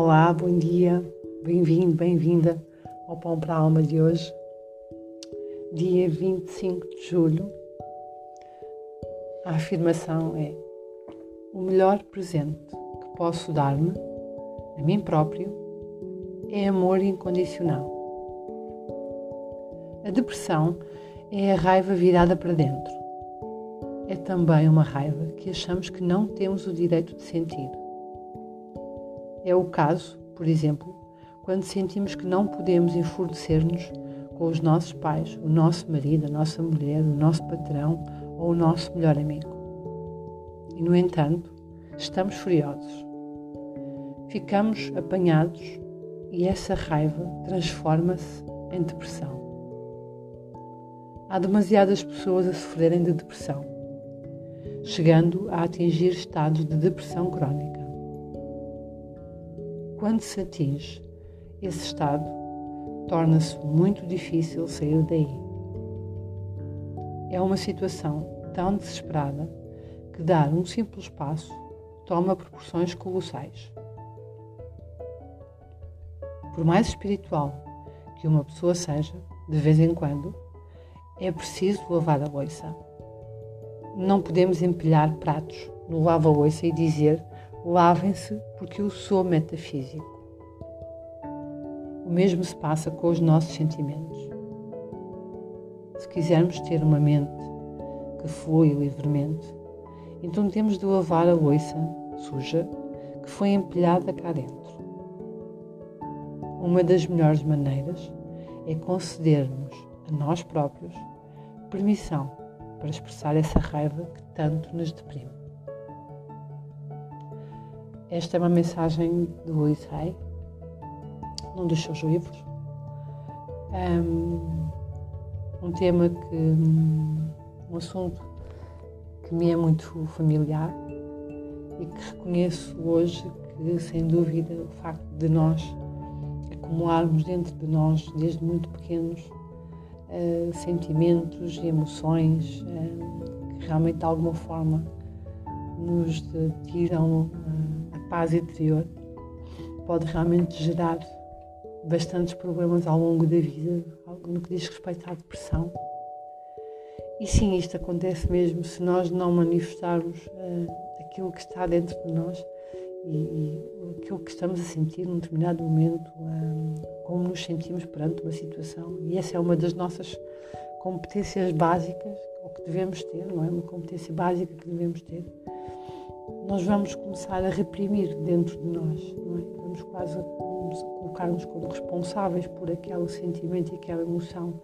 Olá, bom dia, bem-vindo, bem-vinda ao Pão para a Alma de hoje, dia 25 de julho. A afirmação é: O melhor presente que posso dar-me, a mim próprio, é amor incondicional. A depressão é a raiva virada para dentro. É também uma raiva que achamos que não temos o direito de sentir é o caso, por exemplo, quando sentimos que não podemos enfurecer-nos com os nossos pais, o nosso marido, a nossa mulher, o nosso patrão ou o nosso melhor amigo. E, no entanto, estamos furiosos. Ficamos apanhados e essa raiva transforma-se em depressão. Há demasiadas pessoas a sofrerem de depressão, chegando a atingir estados de depressão crónica. Quando se atinge esse estado, torna-se muito difícil sair daí. É uma situação tão desesperada que dar um simples passo toma proporções colossais. Por mais espiritual que uma pessoa seja, de vez em quando, é preciso lavar a louça. Não podemos empilhar pratos no lava-louça e dizer lavem-se porque eu sou metafísico. O mesmo se passa com os nossos sentimentos. Se quisermos ter uma mente que flui livremente, então temos de lavar a louça suja que foi empilhada cá dentro. Uma das melhores maneiras é concedermos a nós próprios permissão para expressar essa raiva que tanto nos deprime. Esta é uma mensagem do Hay, num dos seus livros. Um, um tema que. um assunto que me é muito familiar e que reconheço hoje que, sem dúvida, o facto de nós acumularmos dentro de nós, desde muito pequenos, uh, sentimentos e emoções uh, que realmente, de alguma forma, nos tiram paz interior pode realmente gerar bastantes problemas ao longo da vida, no que diz respeito à depressão. E sim, isto acontece mesmo se nós não manifestarmos uh, aquilo que está dentro de nós e, e, aquilo que estamos a sentir num determinado momento, uh, como nos sentimos perante uma situação. E essa é uma das nossas competências básicas, ou que devemos ter, não é? Uma competência básica que devemos ter nós vamos começar a reprimir dentro de nós, é? vamos quase colocar-nos como responsáveis por aquele sentimento e aquela emoção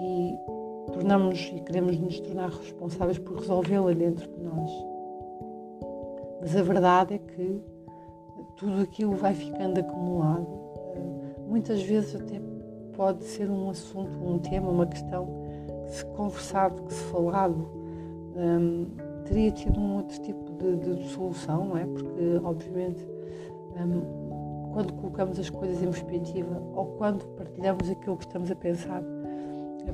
e tornamos e queremos nos tornar responsáveis por resolvê-la dentro de nós. Mas a verdade é que tudo aquilo vai ficando acumulado. Muitas vezes até pode ser um assunto, um tema, uma questão que se conversado, que se falado, um, teria tido um outro tipo de, de solução, não é? Porque, obviamente, um, quando colocamos as coisas em perspectiva ou quando partilhamos aquilo que estamos a pensar,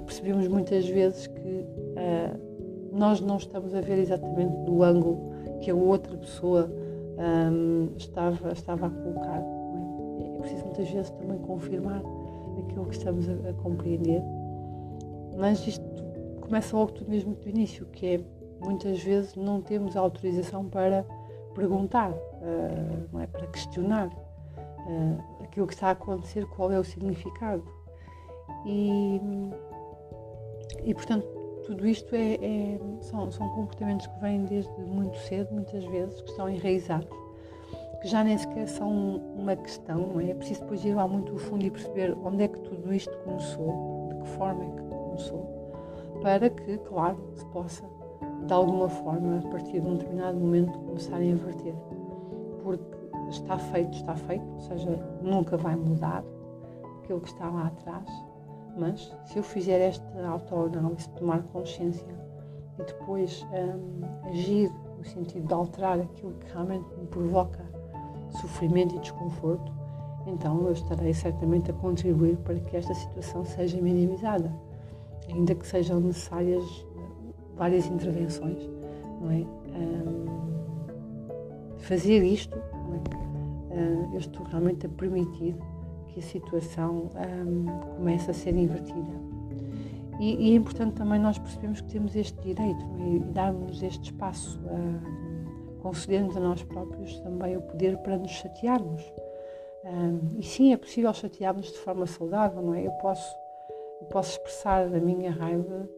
percebemos muitas vezes que uh, nós não estamos a ver exatamente do ângulo que a outra pessoa um, estava, estava a colocar. É? é? preciso muitas vezes também confirmar aquilo que estamos a, a compreender. Mas isto começa logo tudo mesmo do início, que é muitas vezes não temos autorização para perguntar, uh, não é? para questionar uh, aquilo que está a acontecer, qual é o significado. E, e portanto, tudo isto é, é, são, são comportamentos que vêm desde muito cedo, muitas vezes, que estão enraizados, que já nem sequer são uma questão, não é? É preciso depois ir lá muito fundo e perceber onde é que tudo isto começou, de que forma é que começou, para que, claro, se possa de alguma forma, a partir de um determinado momento, começarem a inverter. Porque está feito, está feito, ou seja, nunca vai mudar aquilo que está lá atrás. Mas se eu fizer esta autoanálise, tomar consciência e depois um, agir no sentido de alterar aquilo que realmente me provoca sofrimento e desconforto, então eu estarei certamente a contribuir para que esta situação seja minimizada, ainda que sejam necessárias várias intervenções, não é? Um, fazer isto, é? eu estou realmente a permitir que a situação um, comece a ser invertida. E, e, é importante também nós percebermos que temos este direito é? e darmos este espaço, uh, concedermos a nós próprios também o poder para nos chatearmos. Um, e sim, é possível chatearmos de forma saudável, não é? Eu posso, eu posso expressar a minha raiva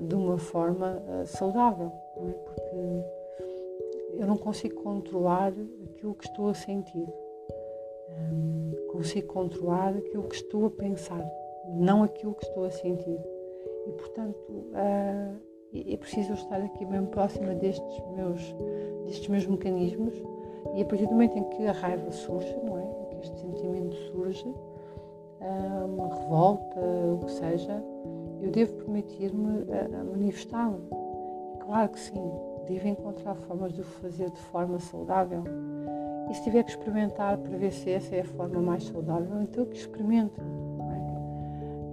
de uma forma uh, saudável, é? Porque eu não consigo controlar aquilo que estou a sentir. Consigo controlar aquilo que estou a pensar, não aquilo que estou a sentir. E, portanto, é preciso estar aqui bem próxima destes meus, destes meus mecanismos e a partir do momento em que a raiva surge, não é? Que este sentimento surge, uma revolta, o que seja, eu devo permitir-me a, a manifestá-lo. Claro que sim, devo encontrar formas de o fazer de forma saudável. E se tiver que experimentar para ver se essa é a forma mais saudável, então que experimento.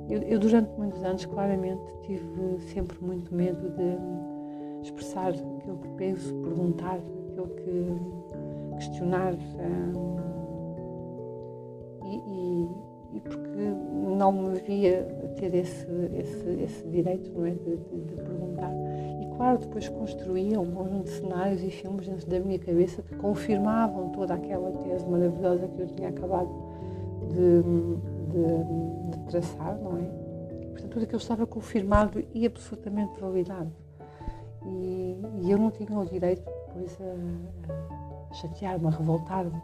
É? Eu, eu, durante muitos anos, claramente, tive sempre muito medo de expressar aquilo que penso, perguntar aquilo que questionar. Um, e, e, e, porque não me via ter esse, esse, esse direito não é, de, de, de perguntar claro, depois construía um conjunto de cenários e filmes dentro da minha cabeça que confirmavam toda aquela tese maravilhosa que eu tinha acabado de, de, traçar, não é? Portanto, tudo aquilo estava confirmado e absolutamente validado. E, e eu não tinha o direito depois a, a chatear-me, a revoltar-me.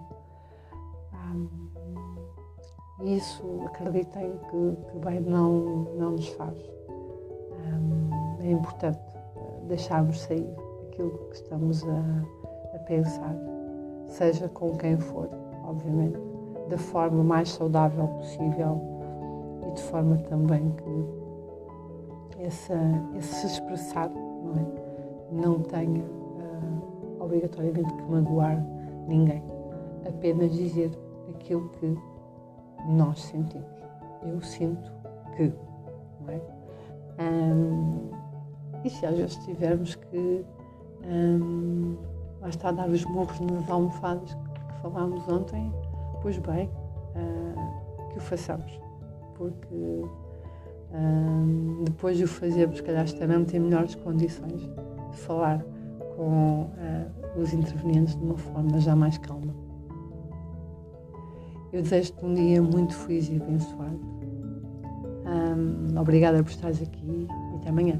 E isso, acreditem que, que bem não, não nos faz. é importante deixarmos sair aquilo que estamos a, a pensar, seja com quem for, obviamente, da forma mais saudável possível e de forma também que essa, esse se expressar não, é? não tenha uh, obrigatoriamente que magoar ninguém, apenas dizer aquilo que nós sentimos. Eu sinto que, não é? E se às vezes tivermos que um, lá está a dar os morros nas almofadas que falámos ontem, pois bem, uh, que o façamos. Porque depois de o fazermos, calhar estaremos em melhores condições de falar com uh, os intervenientes de uma forma já mais calma. Eu desejo-te um dia muito feliz e abençoado. Um, obrigada por estares aqui e até amanhã.